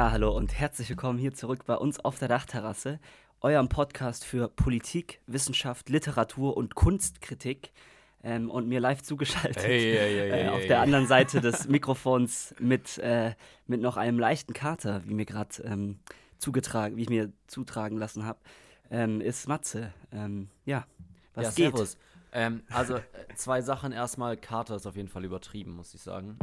Ja, hallo und herzlich willkommen hier zurück bei uns auf der Dachterrasse, eurem Podcast für Politik, Wissenschaft, Literatur und Kunstkritik. Ähm, und mir live zugeschaltet Hey, hey, hey, äh, auf der anderen Seite des Mikrofons mit, äh, mit noch einem leichten Kater, wie mir gerade ähm, zugetragen, wie ich mir zutragen lassen habe, ähm, ist Matze. Ähm, ja, was ja, geht? servus. Ähm, also äh, zwei Sachen. Erstmal, Kater ist auf jeden Fall übertrieben, muss ich sagen.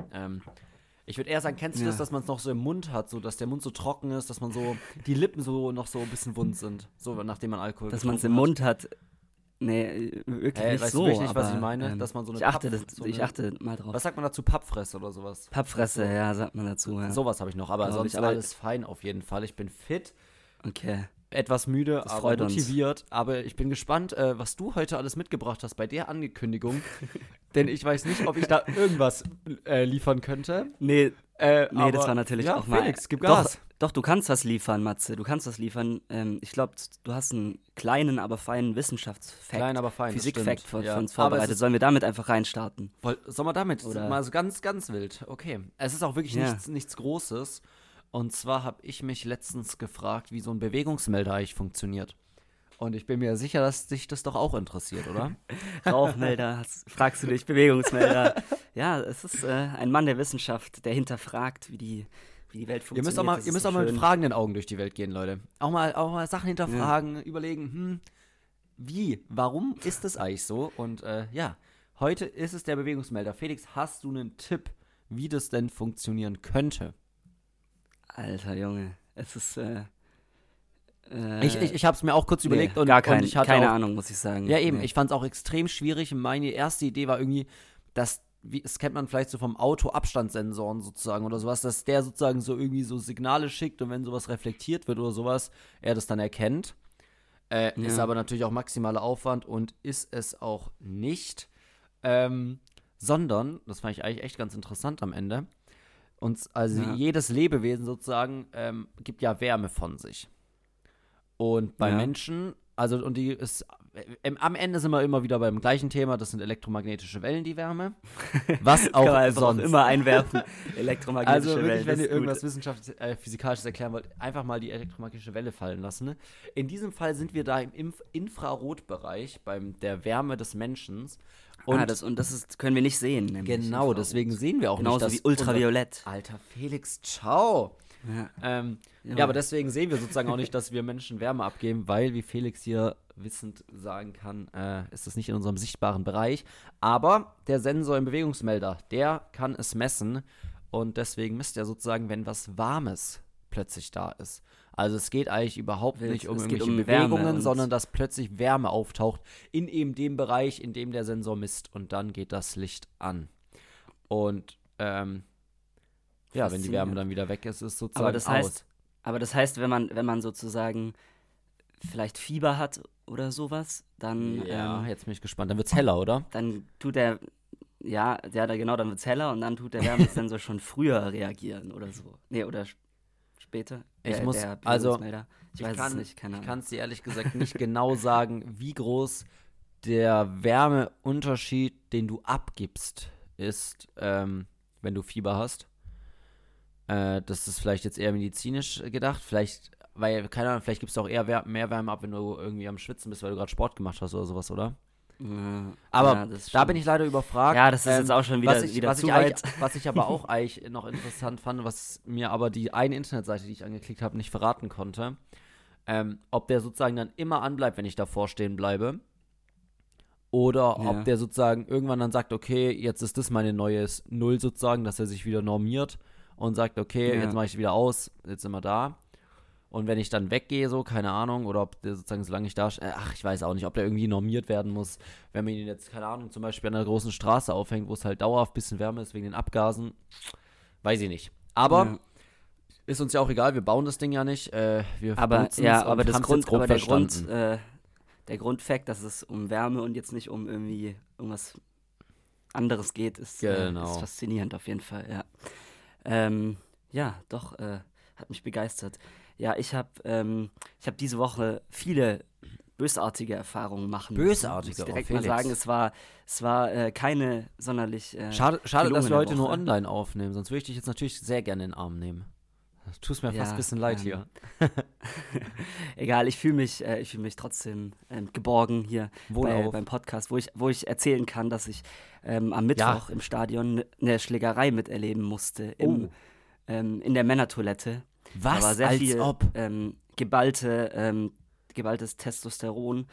Ich würde eher sagen, kennst du Ja. das, dass man es noch so im Mund hat, so dass der Mund so trocken ist, dass man so die Lippen so noch so ein bisschen wund sind, so nachdem man Alkohol Dass man es im Mund hat. Nee, wirklich Hä, nicht weißt du so. wirklich nicht, was ich meine? Ähm, Dass man so eine ich achte, Papp- das, so ich eine- achte mal drauf. Was sagt man dazu? Pappfresse oder sowas? Pappfresse, So. ja, sagt man dazu. Ja. Sowas habe ich noch, aber Glaub sonst ich, aber- alles fein auf jeden Fall. Ich bin fit, Okay. Etwas müde, Das aber freut uns. motiviert. Aber ich bin gespannt, äh, was du heute alles mitgebracht hast bei der Ankündigung. Denn ich weiß nicht, ob ich da irgendwas äh, liefern könnte. Nee, Äh, nee das aber- war natürlich ja, auch mal. Felix, gib doch, Gas. Doch, du kannst was liefern, Matze. Du kannst was liefern. Ähm, ich glaube, du hast einen kleinen, aber feinen Wissenschaftsfakt. Klein, aber fein. das Physik-Fact für, Ja. uns vorbereitet. Sollen wir damit einfach reinstarten? Sollen wir damit? Oder- Mal so ganz, ganz wild. Okay. Es ist auch wirklich Ja. nichts, nichts Großes. Und zwar habe ich mich letztens gefragt, wie so ein Bewegungsmelder eigentlich funktioniert. Und ich bin mir sicher, dass dich das doch auch interessiert, oder? Rauchmelder, fragst du dich, Bewegungsmelder. ja, es ist äh, ein Mann der Wissenschaft, der hinterfragt, wie die, wie die Welt ihr funktioniert. müsst auch mal, Das ihr müsst auch mal mit fragenden Augen durch die Welt gehen, Leute. Auch mal, auch mal Sachen hinterfragen, überlegen, hm, wie, warum ist das eigentlich so? Und äh, ja, heute ist es der Bewegungsmelder. Felix, hast du einen Tipp, wie das denn funktionieren könnte? Alter Junge, es ist. Äh, äh, Ich, ich, ich habe es mir auch kurz nee, überlegt und, gar kein, und ich hatte keine auch, Ahnung, muss ich sagen. Ja, eben. Nee. Ich fand es auch extrem schwierig. Meine erste Idee war irgendwie, dass, wie, das kennt man vielleicht so vom Auto Abstandssensoren sozusagen oder sowas, dass der sozusagen so irgendwie so Signale schickt und wenn sowas reflektiert wird oder sowas, er das dann erkennt. Äh, Ist Ja. aber natürlich auch maximaler Aufwand und ist es auch nicht. Ähm, sondern, das fand ich eigentlich echt ganz interessant am Ende, und also Ja. jedes Lebewesen sozusagen ähm, gibt ja Wärme von sich. Und bei Ja. Menschen, also und die ist am Ende sind wir immer wieder beim gleichen Thema, das sind elektromagnetische Wellen, die Wärme. Was auch Kann man sonst. auch immer einwerfen. Elektromagnetische Also wirklich, Wellen, wenn das ihr irgendwas wissenschaftlich, äh, physikalisches erklären wollt, einfach mal die elektromagnetische Welle fallen lassen. Ne? In diesem Fall sind wir da im Inf Infrarotbereich, beim der Wärme des Menschen. Und ah, das, und das ist, können wir nicht sehen. Nämlich genau, deswegen sehen wir auch Genauso nicht, dass wie Ultraviolett. Unser, Alter Felix, ciao. Ja. Ähm, Ja. ja, aber deswegen sehen wir sozusagen auch nicht, dass wir Menschen Wärme abgeben, weil, wie Felix hier wissend sagen kann, äh, ist das nicht in unserem sichtbaren Bereich. Aber der Sensor im Bewegungsmelder, der kann es messen und deswegen misst er sozusagen, wenn was Warmes plötzlich da ist. Also es geht eigentlich überhaupt Wild. nicht um Es irgendwelche um Bewegungen, sondern dass plötzlich Wärme auftaucht in eben dem Bereich, in dem der Sensor misst und dann geht das Licht an. Und ähm, ja, wenn die Wärme dann wieder weg ist, ist es sozusagen Aber das aus. heißt, aber das heißt, wenn man, wenn man sozusagen vielleicht Fieber hat oder sowas, dann, Ja, ähm, jetzt bin ich gespannt. Dann wird's heller, oder? dann tut der, ja, ja, genau, dann wird es heller und dann tut der Wärmesensor schon früher reagieren oder so. Nee, oder später. Ich Der- muss- der also, Bewegungsmelder. ich, weiß es nicht, keine Ich kann es dir ehrlich gesagt nicht genau sagen, wie groß der Wärmeunterschied, den du abgibst, ist, ähm, wenn du Fieber hast. Äh, das ist vielleicht jetzt eher medizinisch gedacht. Vielleicht, weil, keine Ahnung, vielleicht gibst du auch eher Wär mehr Wärme ab, wenn du irgendwie am Schwitzen bist, weil du gerade Sport gemacht hast oder sowas, oder? Ja, Aber ja, Da bin ich leider überfragt. Ja, das ist Ähm, jetzt auch schon wieder, was ich, wieder was zu ich weit. Was ich aber auch eigentlich noch interessant fand, was mir aber die eine Internetseite, die ich angeklickt habe, nicht verraten konnte, ähm, ob der sozusagen dann immer anbleibt, wenn ich davor stehen bleibe. Oder Ja. ob der sozusagen irgendwann dann sagt, okay, jetzt ist das meine neues Null sozusagen, dass er sich wieder normiert und sagt, okay, Ja. jetzt mache ich wieder aus, jetzt sind wir da. Und wenn ich dann weggehe, so, keine Ahnung, oder ob der sozusagen, solange ich da, äh, ach, ich weiß auch nicht, ob der irgendwie normiert werden muss. Wenn man ihn jetzt, keine Ahnung, zum Beispiel an einer großen Straße aufhängt, wo es halt dauerhaft ein bisschen wärmer ist wegen den Abgasen, weiß ich nicht. Aber Ja. ist uns ja auch egal, wir bauen das Ding ja nicht. Äh, wir Aber ja, aber das Grund, aber der Grund, äh, der Grundfakt, dass es um Wärme und jetzt nicht um irgendwie irgendwas anderes geht, ist, äh, Genau. ist faszinierend auf jeden Fall, ja. Ähm, ja, doch, äh, hat mich begeistert. Ja, ich habe ähm, ich hab diese Woche viele bösartige Erfahrungen machen. Bösartige, Muss ich oh, direkt mal Felix. sagen, es war, es war äh, keine sonderlich. Äh, Schade, schade dass gelungene heute nur Woche. online aufnehmen, sonst würde ich dich jetzt natürlich sehr gerne in den Arm nehmen. Tut mir Ja, fast ein bisschen leid ähm, hier. Egal, ich fühle mich, äh, ich fühle mich trotzdem ähm, geborgen hier bei, beim Podcast, wo ich, wo ich erzählen kann, dass ich ähm, am Mittwoch im Stadion eine Schlägerei miterleben musste im, Oh. ähm, in der Männertoilette. Da war Was? sehr Als viel ob. Ähm, geballte, ähm, geballtes Testosteron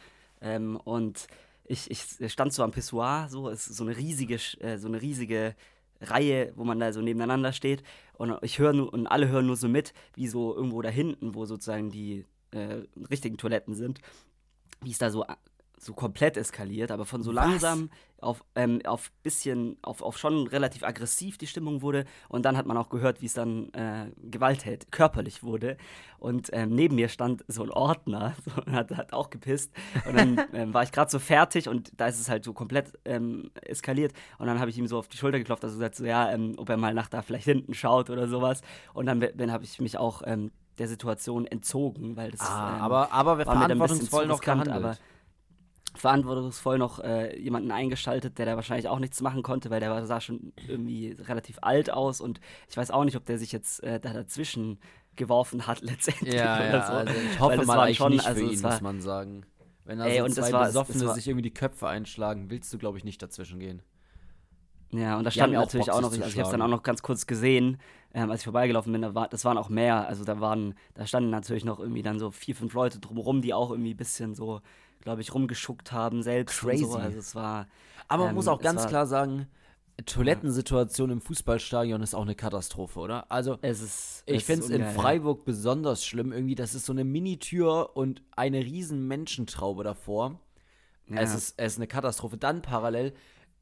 und ich, ich stand so am Pissoir, so ist so eine riesige, äh, so eine riesige Reihe, wo man da so nebeneinander steht. Und ich höre nur und alle hören nur so mit, wie so irgendwo da hinten, wo sozusagen die äh, richtigen Toiletten sind, wie es da so so komplett eskaliert, aber von so Was? langsam auf, ähm, auf bisschen, auf, auf schon relativ aggressiv die Stimmung wurde. Und dann hat man auch gehört, wie es dann äh, gewalttätig, körperlich wurde. Und ähm, neben mir stand so ein Ordner so, und hat, hat auch gepisst. Und dann ähm, war ich gerade so fertig und da ist es halt so komplett ähm, eskaliert. Und dann habe ich ihm so auf die Schulter geklopft, also gesagt so, ja, ähm, ob er mal nach da vielleicht hinten schaut oder sowas. Und dann, dann habe ich mich auch ähm, der Situation entzogen, weil das Ah, aber, aber wir verantwortungsvoll noch gehandelt. aber verantwortungsvoll noch äh, jemanden eingeschaltet, der da wahrscheinlich auch nichts machen konnte, weil der sah schon irgendwie relativ alt aus und ich weiß auch nicht, ob der sich jetzt äh, da dazwischen geworfen hat letztendlich ja, oder ja, so. also ich hoffe mal eigentlich schon- nicht also für ihn, war- muss man sagen. Wenn da Ey, so zwei war- Besoffene war- sich irgendwie die Köpfe einschlagen, willst du, glaube ich, nicht dazwischen gehen. Ja, und da stand auch natürlich Bock, auch noch, also ich habe es dann auch noch ganz kurz gesehen, ähm, als ich vorbeigelaufen bin, da war, das waren auch mehr, also da waren, da standen natürlich noch irgendwie dann so vier, fünf Leute drumherum, die auch irgendwie ein bisschen so, glaube ich, rumgeschuckt haben selbst und so, Crazy. also es war, Aber man Ähm, muss auch ganz klar sagen, Toilettensituation im Fußballstadion ist auch eine Katastrophe, oder? Also, es ist, ich finde es in. Freiburg besonders schlimm. Irgendwie, das ist so eine Minitür und eine riesen Menschentraube davor. Ja. Es, ist, es ist eine Katastrophe. Dann parallel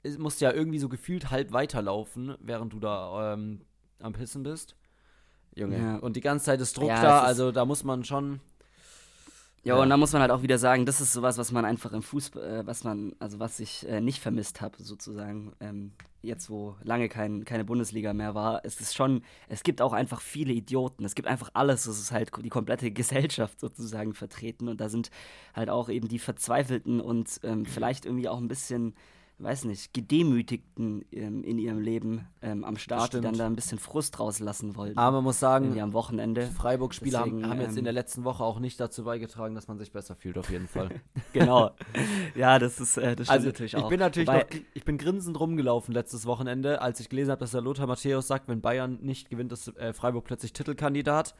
es musst ja irgendwie so gefühlt halb weiterlaufen, während du da ähm, am Pissen bist. Junge. Ja. Und die ganze Zeit ist Druck Ja, da, also da muss man schon. Ja, und da muss man halt auch wieder sagen, das ist sowas, was man einfach im Fußball, äh, was man, also was ich äh, nicht vermisst habe, sozusagen, ähm, jetzt wo lange kein, keine Bundesliga mehr war. Es ist schon, es gibt auch einfach viele Idioten. Es gibt einfach alles. Es ist halt die komplette Gesellschaft sozusagen vertreten. Und da sind halt auch eben die Verzweifelten und ähm, vielleicht irgendwie auch ein bisschen, weiß nicht, Gedemütigten ähm, in ihrem Leben ähm, am Start, die dann da ein bisschen Frust rauslassen wollten. Aber man muss sagen, am Wochenende. Freiburg-Spieler haben, haben jetzt in ähm, der letzten Woche auch nicht dazu beigetragen, dass man sich besser fühlt, auf jeden Fall. Genau. ja, das ist äh, das stimmt Also natürlich ich auch. bin natürlich Wobei- noch, ich bin grinsend rumgelaufen letztes Wochenende, als ich gelesen habe, dass der Lothar Matthäus sagt, wenn Bayern nicht gewinnt, ist äh, Freiburg plötzlich Titelkandidat.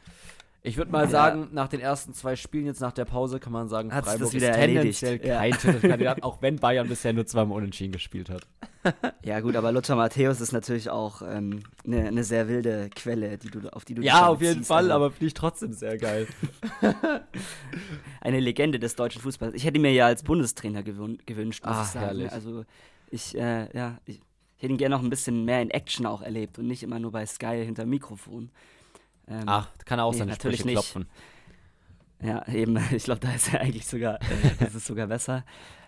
Ich würde mal Ja. sagen, nach den ersten zwei Spielen jetzt nach der Pause kann man sagen, Hat sich Freiburg das wieder ist tendenziell erledigt. Ja. kein Titelkandidat, auch wenn Bayern bisher nur zweimal unentschieden gespielt hat. Ja, gut, aber Lothar Matthäus ist natürlich auch eine ne ne sehr wilde Quelle, die du, auf die du dich Ja, auf jeden beziehst. Fall, Also aber finde ich trotzdem sehr geil. Eine Legende des deutschen Fußballs. Ich hätte mir ja als Bundestrainer gewün gewünscht, muss Ah, ich sagen. herrlich. Also, ich, äh, ja, ich hätte ihn gerne noch ein bisschen mehr in Action auch erlebt und nicht immer nur bei Sky hinter Mikrofon. Ähm, Ach, kann er auch Nee, seine natürlich Sprüche nicht. klopfen. Ja, eben. Ich glaube, da ist er eigentlich sogar, das ist sogar besser.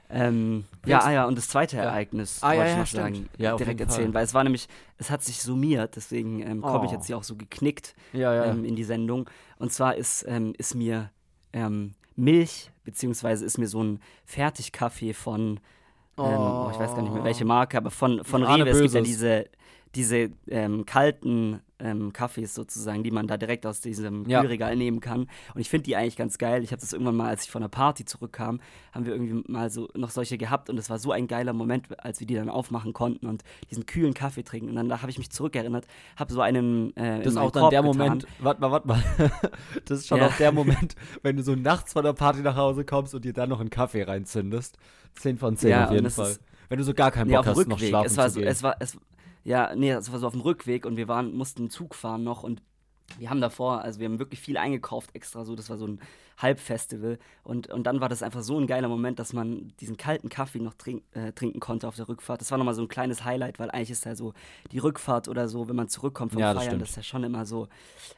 Ähm, ja, ah ja, und das zweite Ja. Ereignis Ah, ja, wollte ich ja, noch stimmt. sagen, Ja, direkt Fall. erzählen, weil es war nämlich, es hat sich summiert, deswegen ähm, komme ich Oh. jetzt hier auch so geknickt ähm, in die Sendung. Und zwar ist, ähm, ist mir ähm, Milch, beziehungsweise ist mir so ein Fertigkaffee von, ähm, oh, ich weiß gar nicht mehr welche Marke, aber von, von Rewe. Es gibt ja diese, diese kalten ähm, Kaffees sozusagen, die man da direkt aus diesem Ja. Kühlregal nehmen kann. Und ich finde die eigentlich ganz geil. Ich habe das irgendwann mal, als ich von einer Party zurückkam, haben wir irgendwie mal so noch solche gehabt und es war so ein geiler Moment, als wir die dann aufmachen konnten und diesen kühlen Kaffee trinken. Und dann da habe ich mich zurückerinnert, habe so einen äh, Das ist auch dann Korb der getan. Moment, warte mal, warte mal. Das ist schon Ja. auch der Moment, wenn du so nachts von der Party nach Hause kommst und dir dann noch einen Kaffee reinzündest. 10 von 10 Ja, auf jeden Fall. ist- wenn du so gar keinen Nee, Bock dem hast, noch Rückweg. schlafen Es war zu so, gehen. es war, es, ja, nee, es war so auf dem Rückweg und wir waren, mussten Zug fahren noch und wir haben davor, also wir haben wirklich viel eingekauft extra so, das war so ein Halbfestival und, und dann war das einfach so ein geiler Moment, dass man diesen kalten Kaffee noch trink, äh, trinken konnte auf der Rückfahrt. Das war nochmal so ein kleines Highlight, weil eigentlich ist ja so die Rückfahrt oder so, wenn man zurückkommt vom Ja, das Feiern, stimmt. das ist ja schon immer so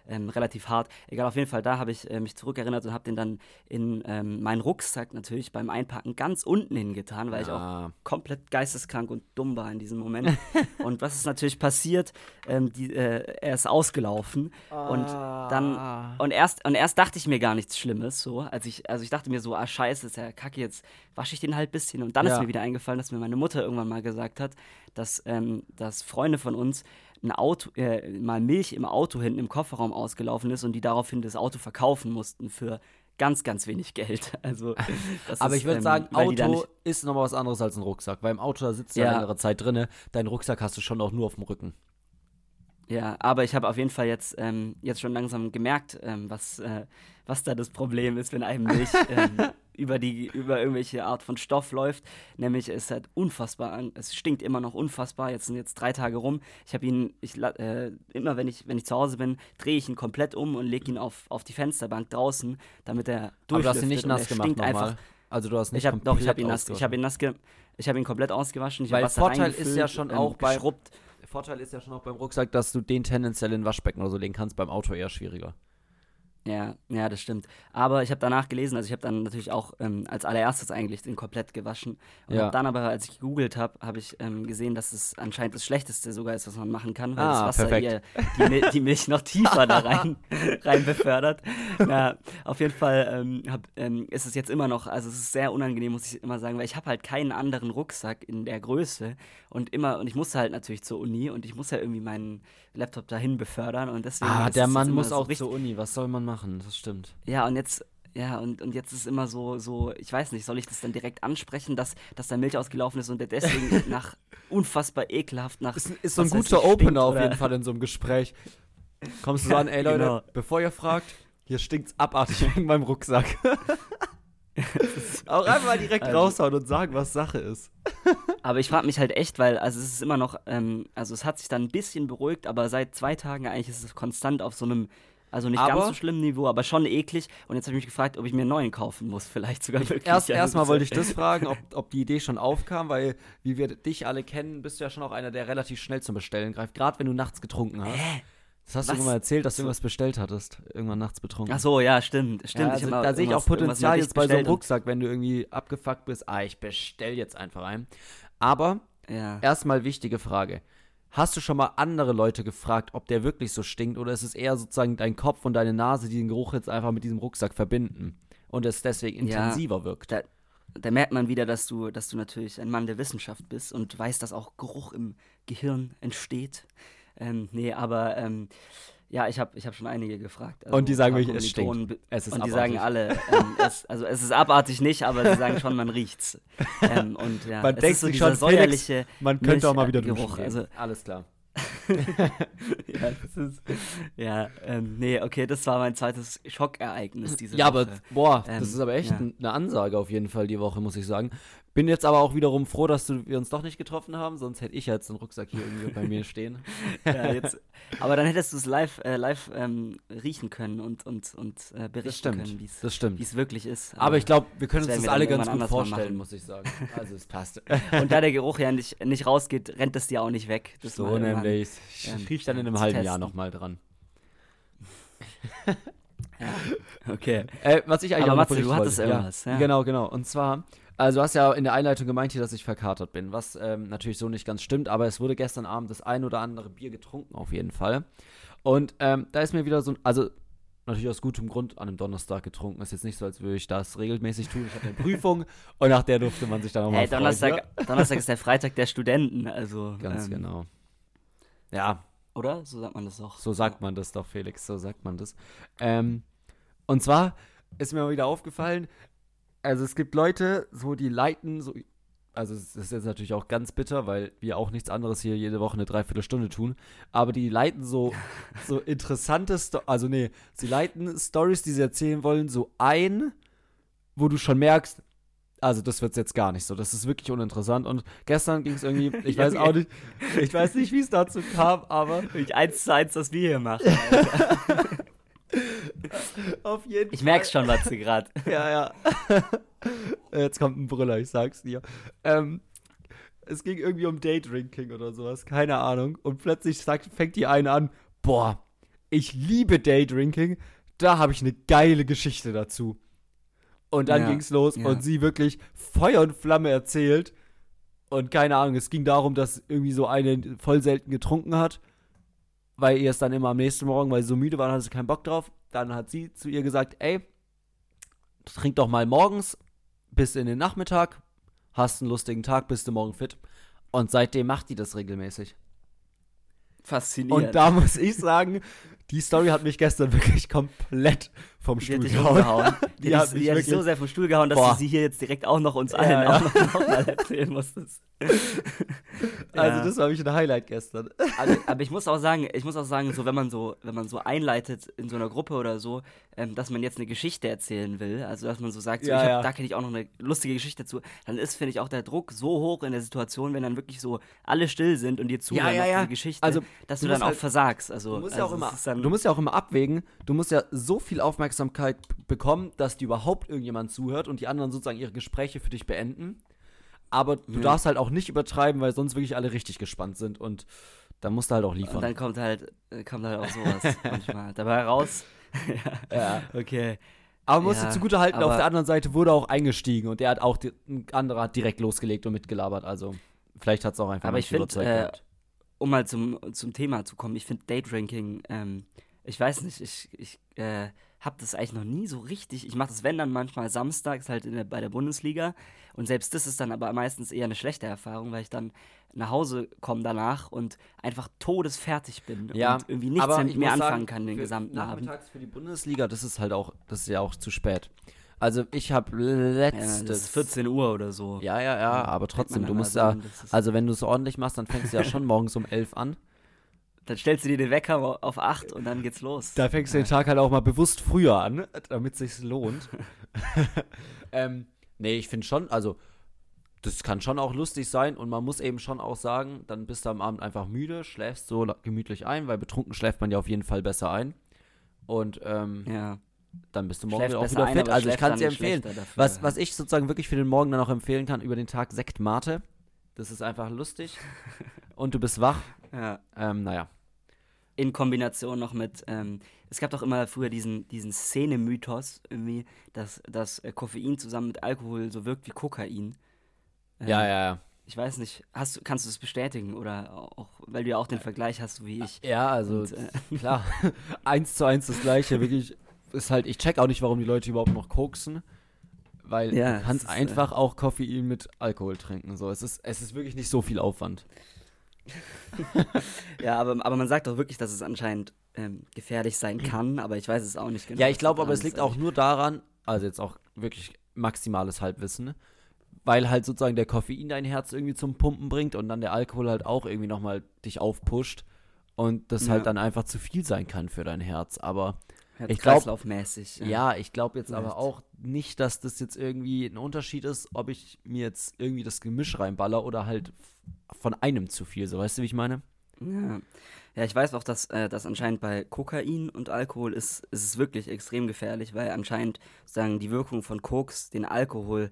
ähm, relativ hart. Egal, auf jeden Fall, da habe ich äh, mich zurückerinnert und habe den dann in ähm, meinen Rucksack natürlich beim Einpacken ganz unten hingetan, weil ich auch Ja. komplett geisteskrank und dumm war in diesem Moment. und was ist natürlich passiert? Ähm, die, äh, er ist ausgelaufen Und dann, und erst, und erst dachte ich mir gar nichts Schlimmes, so, als ich, also ich dachte mir so, ah, scheiße, ist ja kacke, jetzt wasche ich den halt ein bisschen. Und dann Ja. ist mir wieder eingefallen, dass mir meine Mutter irgendwann mal gesagt hat, dass, ähm, dass Freunde von uns ein Auto, äh, mal Milch im Auto hinten im Kofferraum ausgelaufen ist und die daraufhin das Auto verkaufen mussten für ganz, ganz wenig Geld. Also, das Aber ist, ich würde ähm, sagen, Auto ist nochmal was anderes als ein Rucksack. Weil im Auto, da sitzt ja Ja. längere Zeit drinne. Deinen Rucksack hast du schon auch nur auf dem Rücken. Ja, aber ich habe auf jeden Fall jetzt, ähm, jetzt schon langsam gemerkt, ähm, was, äh, was da das Problem ist, wenn einem Milch ähm, über, die, über irgendwelche Art von Stoff läuft. Nämlich es hat unfassbar, an, es stinkt immer noch unfassbar. Jetzt sind jetzt drei Tage rum. Ich habe ihn, ich, äh, immer wenn ich, wenn ich zu Hause bin, drehe ich ihn komplett um und lege ihn auf, auf die Fensterbank draußen, damit er Aber du hast durchlüftet ihn nicht nass gemacht stinkt einfach. nochmal. Also du hast nicht Ich habe doch, ich habe ihn nass, ich habe ihn nass, ge, ich habe ihn komplett ausgewaschen. Ich hab Weil Wasser Vorteil ist ja schon ähm, auch bei-. Vorteil ist ja schon auch beim Rucksack, dass du den tendenziell in Waschbecken oder so legen kannst. Beim Auto eher schwieriger. Ja, ja, das stimmt. Aber ich habe danach gelesen, also ich habe dann natürlich auch ähm, als allererstes eigentlich den komplett gewaschen. Und Ja. dann aber, als ich gegoogelt habe, habe ich ähm, gesehen, dass es anscheinend das Schlechteste sogar ist, was man machen kann, weil Ah, das Wasser eher die, die Milch noch tiefer da rein, rein befördert. Ja, auf jeden Fall ähm, hab, ähm, ist es jetzt immer noch, also es ist sehr unangenehm, muss ich immer sagen, weil ich habe halt keinen anderen Rucksack in der Größe und immer, und ich musste halt natürlich zur Uni und ich muss ja irgendwie meinen Laptop dahin befördern und deswegen Ah, der Mann muss so auch richtig, zur Uni. Was soll man machen? Das stimmt. ja, und jetzt, ja, und, und jetzt ist immer so, so, ich weiß nicht, soll ich das dann direkt ansprechen, dass, dass da Milch ausgelaufen ist und der deswegen nach unfassbar ekelhaft nach. Ist, ist so ein guter Opener auf jeden Fall in so einem Gespräch. Kommst du so an, ey Leute, genau. bevor ihr fragt, hier stinkt's abartig wegen meinem Rucksack. auch einfach mal direkt Also- raushauen und sagen, was Sache ist. Aber ich frage mich halt echt, weil, also es ist immer noch, ähm, also es hat sich dann ein bisschen beruhigt, aber seit zwei Tagen eigentlich ist es konstant auf so einem, also nicht Aber- ganz so schlimmen Niveau, aber schon eklig. Und jetzt habe ich mich gefragt, ob ich mir einen neuen kaufen muss, vielleicht sogar wirklich. Erst, Also erstmal wollte ich das fragen, ob, ob die Idee schon aufkam, weil, wie wir dich alle kennen, bist du ja schon auch einer, der relativ schnell zum Bestellen greift, gerade wenn du nachts getrunken hast. Das hast du Was? irgendwann mal erzählt, dass du irgendwas bestellt hattest, irgendwann nachts betrunken. Ach so, ja, stimmt, stimmt. Ja, also, da sehe ich auch Potenzial jetzt bei so einem Rucksack, wenn du irgendwie abgefuckt bist. Ah, ich bestell jetzt einfach ein. Aber Ja. erstmal wichtige Frage. Hast du schon mal andere Leute gefragt, ob der wirklich so stinkt oder ist es eher sozusagen dein Kopf und deine Nase, die den Geruch jetzt einfach mit diesem Rucksack verbinden und es deswegen Ja. intensiver wirkt? da, da merkt man wieder, dass du, dass du natürlich ein Mann der Wissenschaft bist und weißt, dass auch Geruch im Gehirn entsteht. Ähm, nee, aber ähm, ja, ich habe ich hab schon einige gefragt. Also Und die sagen wirklich, es stinkt. Es ist und die abartig. sagen alle, ähm, es, also es ist abartig nicht, aber sie sagen schon, man riecht's. Ähm, und ja, Man es denkt ist so sich dieser schon, Felix, säuerliche Man könnte auch mal wieder gehen. also Alles klar. ja, das ist, ja, ähm, nee, okay, das war mein zweites Schockereignis diese Ja, Woche. aber boah, Ähm, das ist aber echt ja. eine Ansage auf jeden Fall die Woche, muss ich sagen. Bin jetzt aber auch wiederum froh, dass wir uns doch nicht getroffen haben, sonst hätte ich jetzt den Rucksack hier irgendwie bei mir stehen. ja, jetzt, aber dann hättest du es live, äh, live ähm, riechen können und, und, und äh, berichten können, wie es wirklich ist. Aber ich glaube, wir können uns das alle ganz gut vorstellen, muss ich sagen. Also es passt. und da der Geruch ja nicht, nicht rausgeht, rennt es dir auch nicht weg. Das so nämlich. Ich ähm, riech dann in einem halben Jahr testen. nochmal dran. Okay. Äh, was ich eigentlich Aber Matze, du hattest wollte. irgendwas, ja. Genau, genau. Und zwar, also du hast ja in der Einleitung gemeint hier, dass ich verkatert bin, was ähm, natürlich so nicht ganz stimmt, aber es wurde gestern Abend das ein oder andere Bier getrunken auf jeden Fall. Und ähm, da ist mir wieder so, ein- also natürlich aus gutem Grund an einem Donnerstag getrunken. Ist jetzt nicht so, als würde ich das regelmäßig tun. Ich hatte eine Prüfung und nach der durfte man sich dann auch mal Hey, freuen. Donnerstag, Donnerstag ist der Freitag der Studenten, also. Ja? Ganz ähm, genau. Ja, Oder? So sagt man das auch. So sagt man das doch, Felix, so sagt man das. Ähm, und zwar ist mir mal wieder aufgefallen, also es gibt Leute, so die leiten, so, also es ist jetzt natürlich auch ganz bitter, weil wir auch nichts anderes hier jede Woche eine Dreiviertelstunde tun, aber die leiten so, so interessante, Sto also nee, sie leiten Stories, die sie erzählen wollen, so ein, wo du schon merkst, also das wird's jetzt gar nicht so. Das ist wirklich uninteressant. Und gestern ging es irgendwie, ich weiß auch nicht, ich weiß nicht, wie es dazu kam, aber Ich eins zu eins, was wir hier machen. Auf jeden Ich merk's schon, Matze, gerade. Ja, ja. Jetzt kommt ein Brüller, ich sag's dir. Ähm, es ging irgendwie um Daydrinking oder sowas, keine Ahnung. Und plötzlich sagt, fängt die eine an, boah, ich liebe Daydrinking, da habe ich eine geile Geschichte dazu. Und dann Ja, ging's los ja. und sie wirklich Feuer und Flamme erzählt. Und keine Ahnung, es ging darum, dass irgendwie so eine voll selten getrunken hat. weil ihr es dann immer am nächsten Morgen, weil sie so müde waren, hatte sie keinen Bock drauf. Dann hat sie zu ihr gesagt, ey, trink doch mal morgens bis in den Nachmittag, hast einen lustigen Tag, bist du morgen fit. Und seitdem macht die das regelmäßig. Faszinierend. Und da muss ich sagen, die Story hat mich gestern wirklich komplett vom die Stuhl hat dich gehauen. Die, Die hat mich die hat dich so sehr vom Stuhl gehauen, dass Boah. du sie hier jetzt direkt auch noch uns Ja, allen ja. auch noch, noch mal erzählen musstest. Also Ja. das war wirklich ein Highlight gestern. aber, aber ich muss auch sagen, ich muss auch sagen, so wenn man so, wenn man so einleitet in so einer Gruppe oder so, ähm, dass man jetzt eine Geschichte erzählen will, also dass man so sagt, so, Ja, hab, ja. da kenne ich auch noch eine lustige Geschichte dazu, dann ist, finde ich, auch der Druck so hoch in der Situation, wenn dann wirklich so alle still sind und dir zuhören ja, auf ja. diese Geschichte, Also, dass du du, dann auch halt- versagst. Also, Du musst, ja also auch immer, es ist dann, du musst ja auch immer abwägen, du musst ja so viel Aufmerksamkeit b- bekommen, dass dir überhaupt irgendjemand zuhört und die anderen sozusagen ihre Gespräche für dich beenden. Aber du Ja. darfst halt auch nicht übertreiben, weil sonst wirklich alle richtig gespannt sind und dann musst du halt auch und liefern. dann kommt halt, äh, kommt halt auch sowas manchmal dabei raus. ja. Okay. Aber man muss Ja, dir zugute halten, auf der anderen Seite wurde auch eingestiegen und der hat auch, ein anderer hat direkt losgelegt und mitgelabert, also vielleicht hat es auch einfach Aber ich finde, äh, gehabt. um mal zum, zum Thema zu kommen, ich finde Daydrinking, ähm, ich weiß nicht, ich, ich äh, habe das eigentlich noch nie so richtig. Ich mache das, wenn dann manchmal samstags halt in der, bei der Bundesliga. Und selbst das ist dann aber meistens eher eine schlechte Erfahrung, weil ich dann nach Hause komme danach und einfach todesfertig bin Ja, und irgendwie nichts aber mehr muss sagen, anfangen kann den gesamten Abend. Nachmittags für die Bundesliga, das ist halt auch, das ist ja auch zu spät. Also ich habe Ja, letztes... das ist 14 Uhr oder so. Ja, ja, ja, aber trotzdem, du musst mal ja, also wenn du es ordentlich machst, dann fängst du ja schon morgens um elf an. Dann stellst du dir den Wecker auf 8 und dann geht's los. Da fängst du den Tag halt auch mal bewusst früher an, damit es sich lohnt. ähm, nee, ich finde schon, also das kann schon auch lustig sein und man muss eben schon auch sagen, dann bist du am Abend einfach müde, schläfst so gemütlich ein, weil betrunken schläft man ja auf jeden Fall besser ein. Und ähm, ja. dann bist du morgen auch wieder ein, fit. Also ich kann es dir empfehlen. dafür. Was, was ich sozusagen wirklich für den Morgen dann auch empfehlen kann, über den Tag Sekt Mate. Das ist einfach lustig. und du bist wach. ja. Ähm, naja. In Kombination noch mit, ähm, es gab doch immer früher diesen, diesen Szene-Mythos irgendwie, dass, dass äh, Koffein zusammen mit Alkohol so wirkt wie Kokain. Ähm, Ja, ja, ja. Ich weiß nicht, hast, kannst du es bestätigen oder auch, weil du ja auch den Vergleich hast, wie ich. Ja, also Und, äh, klar. eins zu eins das gleiche. Wirklich, ist halt, ich check auch nicht, warum die Leute überhaupt noch koksen. Weil Ja, du kannst ist, äh, einfach auch Koffein mit Alkohol trinken. So, es ist, es ist wirklich nicht so viel Aufwand. Ja, aber, aber man sagt doch wirklich, dass es anscheinend ähm, gefährlich sein kann, aber ich weiß es auch nicht genau. Ja, ich glaube aber, es liegt auch nur daran, also jetzt auch wirklich maximales Halbwissen, weil halt sozusagen der Koffein dein Herz irgendwie zum Pumpen bringt und dann der Alkohol halt auch irgendwie nochmal dich aufpusht und das Ja. halt dann einfach zu viel sein kann für dein Herz. Aber ich glaub- Kreislaufmäßig. ja, ich glaube jetzt aber auch nicht, dass das jetzt irgendwie ein Unterschied ist, ob ich mir jetzt irgendwie das Gemisch reinballer oder halt von einem zu viel. So, weißt du, wie ich meine? Ja. ja, ich weiß auch, dass, äh, dass anscheinend bei Kokain und Alkohol ist, ist es wirklich extrem gefährlich, weil anscheinend sozusagen die Wirkung von Koks den Alkohol,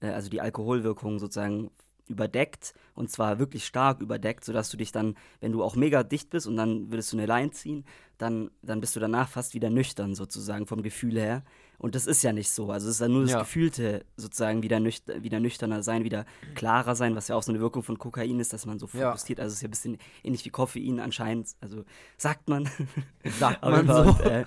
äh, also die Alkoholwirkung sozusagen überdeckt und zwar wirklich stark überdeckt, sodass du dich dann, wenn du auch mega dicht bist und dann würdest du eine Line ziehen, dann, dann bist du danach fast wieder nüchtern sozusagen vom Gefühl her. Und das ist ja nicht so. Also es ist ja nur das Ja. Gefühlte sozusagen wieder, nüch wieder nüchterner sein, wieder klarer sein, was ja auch so eine Wirkung von Kokain ist, dass man so Ja. fokussiert. Also es ist ja ein bisschen ähnlich wie Koffein anscheinend. Also sagt man. Sagt man so. Und, äh,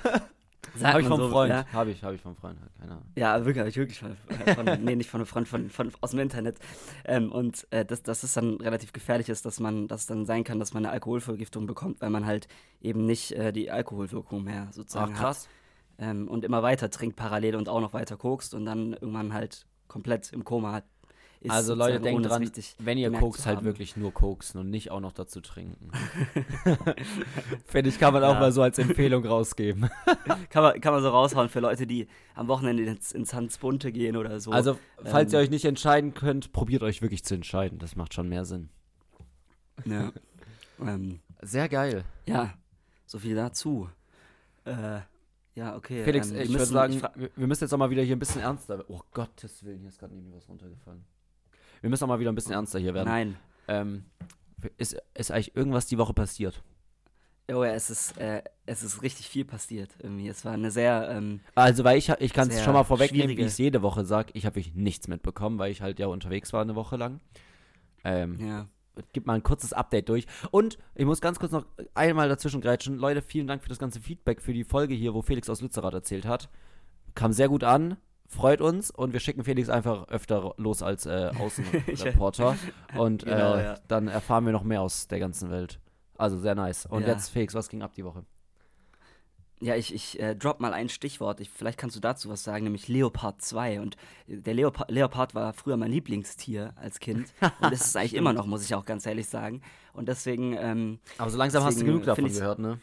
sagt Habe ich vom so, Freund. Ja, Habe ich, habe ich vom Freund. Keine Ahnung. ja, wirklich, habe ich wirklich von, von nee, nicht von einem Freund, von, von, aus dem Internet. Ähm, und äh, dass, dass es dann relativ gefährlich ist, dass man, dass es dann sein kann, dass man eine Alkoholvergiftung bekommt, weil man halt eben nicht äh, die Alkoholwirkung mehr sozusagen Ach, hat. krass. Ähm, und immer weiter trinkt parallel und auch noch weiter kokst und dann irgendwann halt komplett im Koma hat. Ist Also Leute, denkt dran, richtig wenn ihr zu halt wirklich nur koksen und nicht auch noch dazu trinken. Finde ich, kann man auch Ja. mal so als Empfehlung rausgeben. Kann man, kann man so raushauen für Leute, die am Wochenende ins, ins Hans Bunte gehen oder so. Also, falls ihr ähm, euch nicht entscheiden könnt, probiert euch wirklich zu entscheiden. Das macht schon mehr Sinn. ja. ähm, Sehr geil. ja, so viel dazu. Äh, ja, okay. Felix, ähm, ich würde sagen, wir müssen jetzt auch mal wieder hier ein bisschen ernster Oh Gottes Willen, hier ist gerade neben mir was runtergefallen. Wir müssen auch mal wieder ein bisschen ernster hier werden. Nein. Ähm, ist, ist eigentlich irgendwas die Woche passiert? Oh ja, es ist, äh, es ist richtig viel passiert irgendwie. Es war eine sehr, ähm, Also, weil ich, ich kann es schon mal vorwegnehmen, wie ich es jede Woche sage. Ich habe wirklich nichts mitbekommen, weil ich halt ja unterwegs war eine Woche lang. Ähm, ja. gebe mal ein kurzes Update durch. Und ich muss ganz kurz noch einmal dazwischen grätschen. Leute, vielen Dank für das ganze Feedback für die Folge hier, wo Felix aus Lützerath erzählt hat. Kam sehr gut an, freut uns und wir schicken Felix einfach öfter los als äh, Außenreporter. und Genau, äh, ja. dann erfahren wir noch mehr aus der ganzen Welt. Also sehr nice. Und Ja. jetzt, Felix, was ging ab die Woche? Ja, ich, ich äh, drop mal ein Stichwort. Ich, vielleicht kannst du dazu was sagen, nämlich Leopard 2. Und äh, der Leopa Leopard war früher mein Lieblingstier als Kind. Und ist es eigentlich immer noch, muss ich auch ganz ehrlich sagen. Und deswegen, ähm, Aber so langsam hast du genug davon gehört, ne?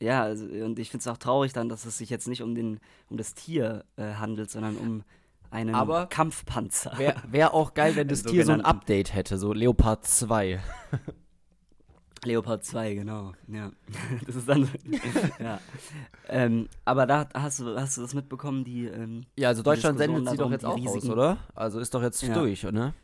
Ja, also, und ich finde es auch traurig dann, dass es sich jetzt nicht um, den, um das Tier äh, handelt, sondern um einen Aber- Kampfpanzer. Wäre wär auch geil, wenn das Tier so ein. Update hätte, so Leopard 2. Leopard 2, genau. Ja. Das ist dann. ja. Ähm, aber da hast du, hast du das mitbekommen, die. Ähm, Ja, also Deutschland sendet sie doch jetzt auch aus, oder? Also ist doch jetzt Ja. durch, ne?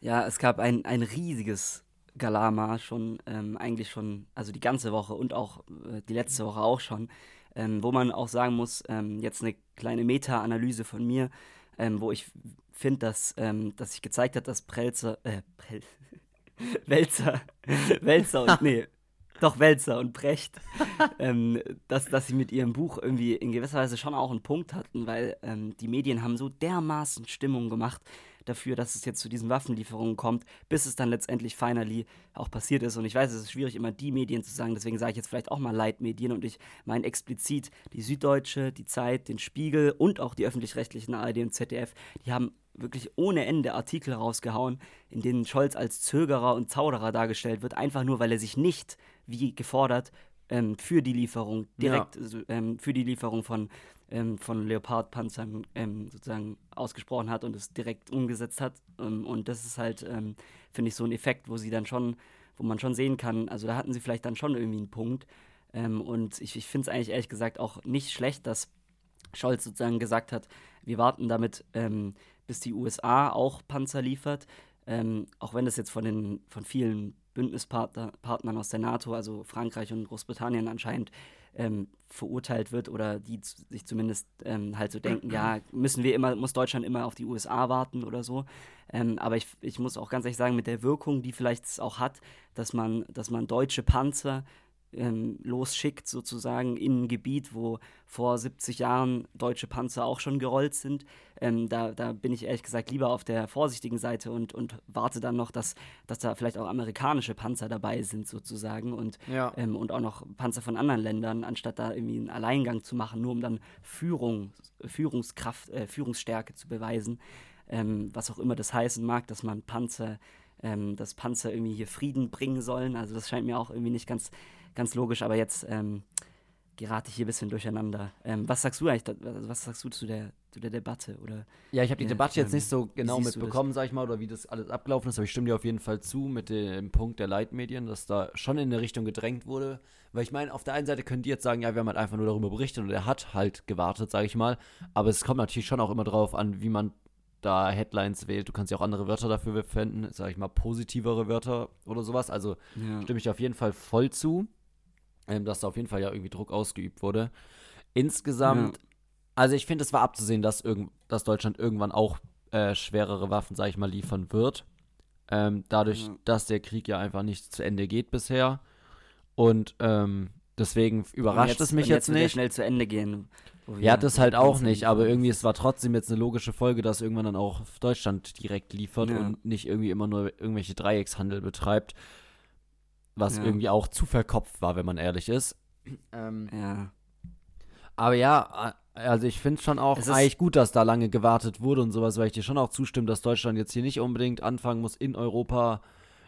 Ja, es gab ein, ein riesiges Galama schon, ähm, eigentlich schon, also die ganze Woche und auch äh, die letzte Woche auch schon, ähm, wo man auch sagen muss, ähm, jetzt eine kleine Meta-Analyse von mir, ähm, wo ich finde, dass, ähm, dass sich gezeigt hat, dass Prelzer, äh, Prel Wälzer, Wälzer und, nee, doch Wälzer und Brecht, ähm, dass, dass sie mit ihrem Buch irgendwie in gewisser Weise schon auch einen Punkt hatten, weil ähm, die Medien haben so dermaßen Stimmung gemacht dafür, dass es jetzt zu diesen Waffenlieferungen kommt, bis es dann letztendlich finally auch passiert ist. Und ich weiß, es ist schwierig, immer die Medien zu sagen, deswegen sage ich jetzt vielleicht auch mal Leitmedien und ich meine explizit die Süddeutsche, die Zeit, den Spiegel und auch die öffentlich-rechtlichen ARD und ZDF, die haben wirklich ohne Ende Artikel rausgehauen, in denen Scholz als Zögerer und Zauderer dargestellt wird, einfach nur, weil er sich nicht, wie gefordert, ähm, für die Lieferung, direkt also, ähm, für die Lieferung von, ähm, von Leopard-Panzern ähm, sozusagen ausgesprochen hat und es direkt umgesetzt hat. Ähm, und das ist halt, ähm, finde ich, so ein Effekt, wo sie dann schon, wo man schon sehen kann, also da hatten sie vielleicht dann schon irgendwie einen Punkt. Ähm, und ich, ich finde es eigentlich ehrlich gesagt auch nicht schlecht, dass Scholz sozusagen gesagt hat, wir warten damit, bis die USA auch Panzer liefert. Auch wenn das jetzt von, den, von vielen Bündnispartnern Partnern aus der NATO, also Frankreich und Großbritannien anscheinend ähm, verurteilt wird oder die sich zumindest ähm, halt so denken, ja, müssen wir immer, muss Deutschland immer auf die USA warten oder so. Ähm, aber ich, ich muss auch ganz ehrlich sagen, mit der Wirkung, die vielleicht es auch hat, dass man, dass man deutsche Panzer ähm, losschickt, sozusagen in ein Gebiet, wo vor 70 Jahren deutsche Panzer auch schon gerollt sind. Ähm, da, da bin ich ehrlich gesagt lieber auf der vorsichtigen Seite und, und warte dann noch, dass, dass da vielleicht auch amerikanische Panzer dabei sind, sozusagen. Und, Ja. ähm, und auch noch Panzer von anderen Ländern, anstatt da irgendwie einen Alleingang zu machen, nur um dann Führung, Führungskraft, äh, Führungsstärke zu beweisen. Ähm, was auch immer das heißen mag, dass man Panzer, ähm, dass Panzer irgendwie hier Frieden bringen sollen. Also das scheint mir auch irgendwie nicht ganz, ganz logisch, aber jetzt ähm, gerate ich hier ein bisschen durcheinander. Ähm, was sagst du eigentlich, da, also was sagst du zu der, zu der Debatte? Oder Ja, ich habe die Ja, Debatte jetzt ähm, nicht so genau mitbekommen, sag ich mal, oder wie das alles abgelaufen ist, aber ich stimme dir auf jeden Fall zu mit dem Punkt der Leitmedien, dass da schon in eine Richtung gedrängt wurde. Weil ich meine, auf der einen Seite können die jetzt sagen, ja, wir haben halt einfach nur darüber berichtet und er hat halt gewartet, sage ich mal. Aber es kommt natürlich schon auch immer drauf an, wie man da Headlines wählt. Du kannst ja auch andere Wörter dafür verwenden, sage ich mal, positivere Wörter oder sowas. Also ja. stimme ich auf jeden Fall voll zu, ähm, dass da auf jeden Fall ja irgendwie Druck ausgeübt wurde. Insgesamt, also ich finde, es war abzusehen, dass, irgend, dass Deutschland irgendwann auch äh, schwerere Waffen, sag ich mal, liefern wird. Ähm, dadurch, Ja. dass der Krieg ja einfach nicht zu Ende geht bisher. Und ähm, deswegen überrascht Und es mich jetzt er nicht. schnell zu Ende gehen. Ja, das halt auch nicht, aber irgendwie, es war trotzdem jetzt eine logische Folge, dass irgendwann dann auch Deutschland direkt liefert Ja. und nicht irgendwie immer nur irgendwelche Dreieckshandel betreibt, was Ja. irgendwie auch zu verkopft war, wenn man ehrlich ist. Ähm, Ja. aber ja, äh, also ich finde schon auch Es eigentlich gut, dass da lange gewartet wurde und sowas, weil ich dir schon auch zustimme, dass Deutschland jetzt hier nicht unbedingt anfangen muss, in Europa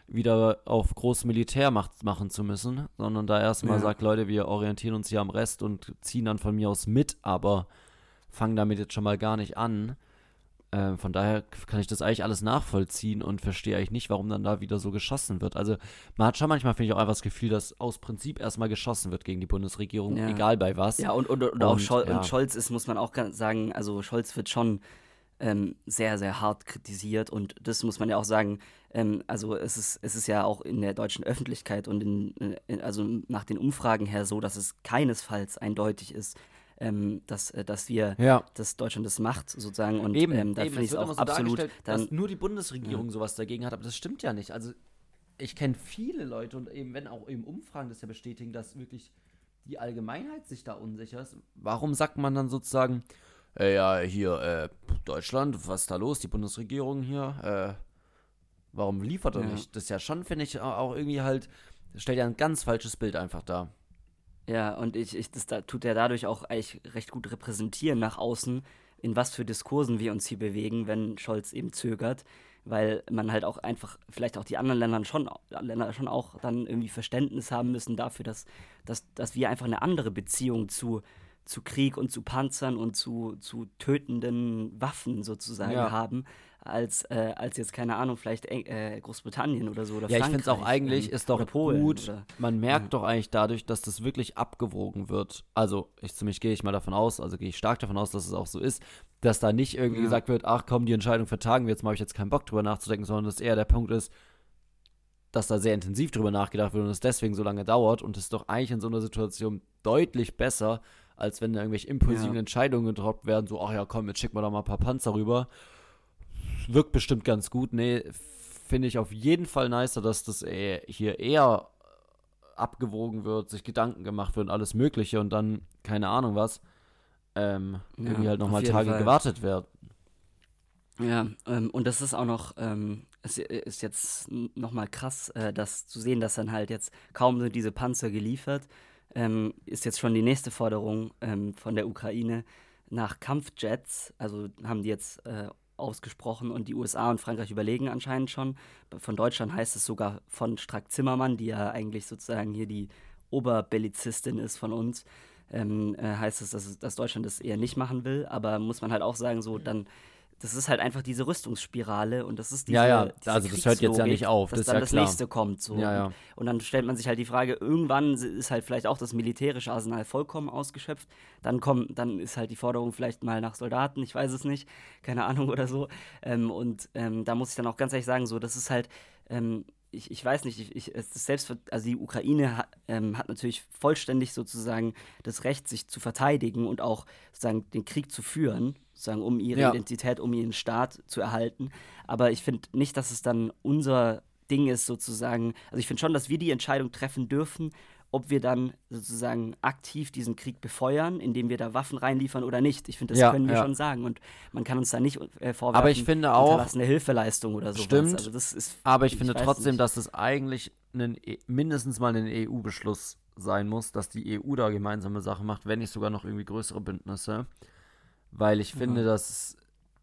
wieder auf groß Militärmacht machen zu müssen, sondern da erstmal Ja. sagt, Leute, wir orientieren uns hier am Rest und ziehen dann von mir aus mit, aber fangen damit jetzt schon mal gar nicht an. Ähm, von daher kann ich das eigentlich alles nachvollziehen und verstehe eigentlich nicht, warum dann da wieder so geschossen wird. Also man hat schon manchmal, finde ich, auch einfach das Gefühl, dass aus Prinzip erstmal geschossen wird gegen die Bundesregierung, Ja. egal bei was. Ja, und, und, und, auch Und, Schol ja. und Scholz ist, muss man auch sagen, also Scholz wird schon ähm, sehr, sehr hart kritisiert und das muss man ja auch sagen, ähm, also es ist, es ist ja auch in der deutschen Öffentlichkeit und in, in, also nach den Umfragen her so, dass es keinesfalls eindeutig ist, ähm, dass, äh, dass wir, Ja. dass Deutschland das macht sozusagen und Eben, ähm, da finde ich es auch so absolut dann, dass nur die Bundesregierung sowas dagegen hat, aber das stimmt ja nicht. Also ich kenne viele Leute und eben, wenn auch eben Umfragen das ja bestätigen, dass wirklich die Allgemeinheit sich da unsicher ist. Warum sagt man dann sozusagen, äh, ja, hier, äh, Deutschland, was ist da los, die Bundesregierung hier, äh, warum liefert er Ja. nicht? Das ist ja schon, finde ich, auch irgendwie halt, das stellt ja ein ganz falsches Bild einfach dar. Ja, und ich, ich, das da, tut er dadurch auch eigentlich recht gut repräsentieren nach außen, in was für Diskursen wir uns hier bewegen, wenn Scholz eben zögert, weil man halt auch einfach, vielleicht auch die anderen Länder schon, Länder schon auch dann irgendwie Verständnis haben müssen dafür, dass, dass, dass wir einfach eine andere Beziehung zu, zu Krieg und zu Panzern und zu, zu tötenden Waffen sozusagen Ja. haben, als, äh, als jetzt, keine Ahnung, vielleicht äh, Großbritannien oder so oder Ja, ich finde es auch Frankreich, eigentlich, ähm, ist doch Polen gut, oder- man merkt ja. doch eigentlich dadurch, dass das wirklich abgewogen wird. Also, ich zumindest gehe ich mal davon aus, also gehe ich stark davon aus, dass es auch so ist, dass da nicht irgendwie Ja. gesagt wird, ach komm, die Entscheidung vertagen wir, jetzt mal habe ich jetzt keinen Bock drüber nachzudenken, sondern dass eher der Punkt ist, dass da sehr intensiv drüber nachgedacht wird und es deswegen so lange dauert und es ist doch eigentlich in so einer Situation deutlich besser, als wenn da irgendwelche impulsiven Ja. Entscheidungen gedroppt werden, so, ach ja, komm, jetzt schicken wir doch mal ein paar Panzer rüber. Wirkt bestimmt ganz gut. Nee, finde ich auf jeden Fall nicer, dass das eher, hier eher abgewogen wird, sich Gedanken gemacht wird und alles Mögliche und dann, keine Ahnung was, ähm, Ja, irgendwie halt nochmal Tage Fall. gewartet werden. Ja, ähm, und das ist auch noch, ähm, es ist jetzt nochmal krass, äh, das zu sehen, dass dann halt jetzt kaum sind diese Panzer geliefert, ähm, ist jetzt schon die nächste Forderung ähm, von der Ukraine nach Kampfjets. Also haben die jetzt äh, ausgesprochen und die USA und Frankreich überlegen anscheinend schon. Von Deutschland heißt es sogar von Strack-Zimmermann, die ja eigentlich sozusagen hier die Oberbellizistin ist von uns. Ähm, äh, heißt es, dass, es- dass Deutschland das eher nicht machen will, aber muss man halt auch sagen, so dann das ist halt einfach diese Rüstungsspirale und das ist diese, Ja, ja, diese also das hört jetzt ja nicht auf, dass das ist dann ja das klar. nächste kommt so. Ja, ja. Und, und dann stellt man sich halt die Frage, irgendwann ist halt vielleicht auch das militärische Arsenal vollkommen ausgeschöpft. Dann kommt, dann ist halt die Forderung vielleicht mal nach Soldaten, ich weiß es nicht, keine Ahnung oder so. Ähm, und ähm, da muss ich dann auch ganz ehrlich sagen, so, das ist halt, ähm, ich, ich weiß nicht, ich, ich, selbst, also die Ukraine hat, ähm, hat natürlich vollständig sozusagen das Recht, sich zu verteidigen und auch sozusagen den Krieg zu führen, sozusagen um ihre Ja. Identität, um ihren Staat zu erhalten. Aber ich finde nicht, dass es dann unser Ding ist, sozusagen, also ich finde schon, dass wir die Entscheidung treffen dürfen, ob wir dann sozusagen aktiv diesen Krieg befeuern, indem wir da Waffen reinliefern oder nicht. Ich finde, das Ja, können wir ja. schon sagen und man kann uns da nicht äh, vorwerfen, Aber ich finde auch- unterlassene Hilfeleistung oder sowas. Stimmt. Also das ist, Aber ich finde weiß trotzdem, nicht. dass es eigentlich einen, E- mindestens mal ein EU-Beschluss sein muss, dass die EU da gemeinsame Sachen macht, wenn nicht sogar noch irgendwie größere Bündnisse. Weil ich finde, dass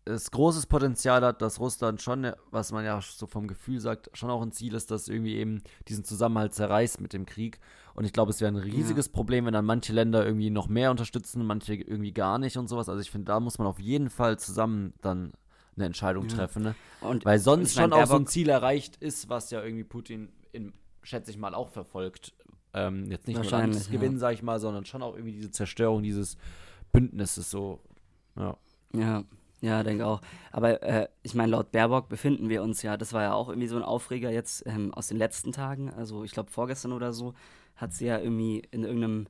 es großes Potenzial hat, dass Russland schon, was man ja so vom Gefühl sagt, schon auch ein Ziel ist, dass irgendwie eben diesen Zusammenhalt zerreißt mit dem Krieg. Und ich glaube, es wäre ein riesiges Problem, wenn dann manche Länder irgendwie noch mehr unterstützen, manche irgendwie gar nicht und sowas. Also ich finde, da muss man auf jeden Fall zusammen dann eine Entscheidung Ja. treffen. Ne? Und Weil sonst schon auch so ein Ziel erreicht ist, was ja irgendwie Putin, in, schätze ich mal, auch verfolgt. Ähm, jetzt nicht nur das Gewinn, sag ich mal, sondern schon auch irgendwie diese Zerstörung dieses Bündnisses so. Ja. Ja, ja, denke auch. Aber äh, ich meine, laut Baerbock befinden wir uns ja, das war ja auch irgendwie so ein Aufreger jetzt ähm, aus den letzten Tagen. Also ich glaube vorgestern oder so hat sie ja irgendwie in irgendeinem,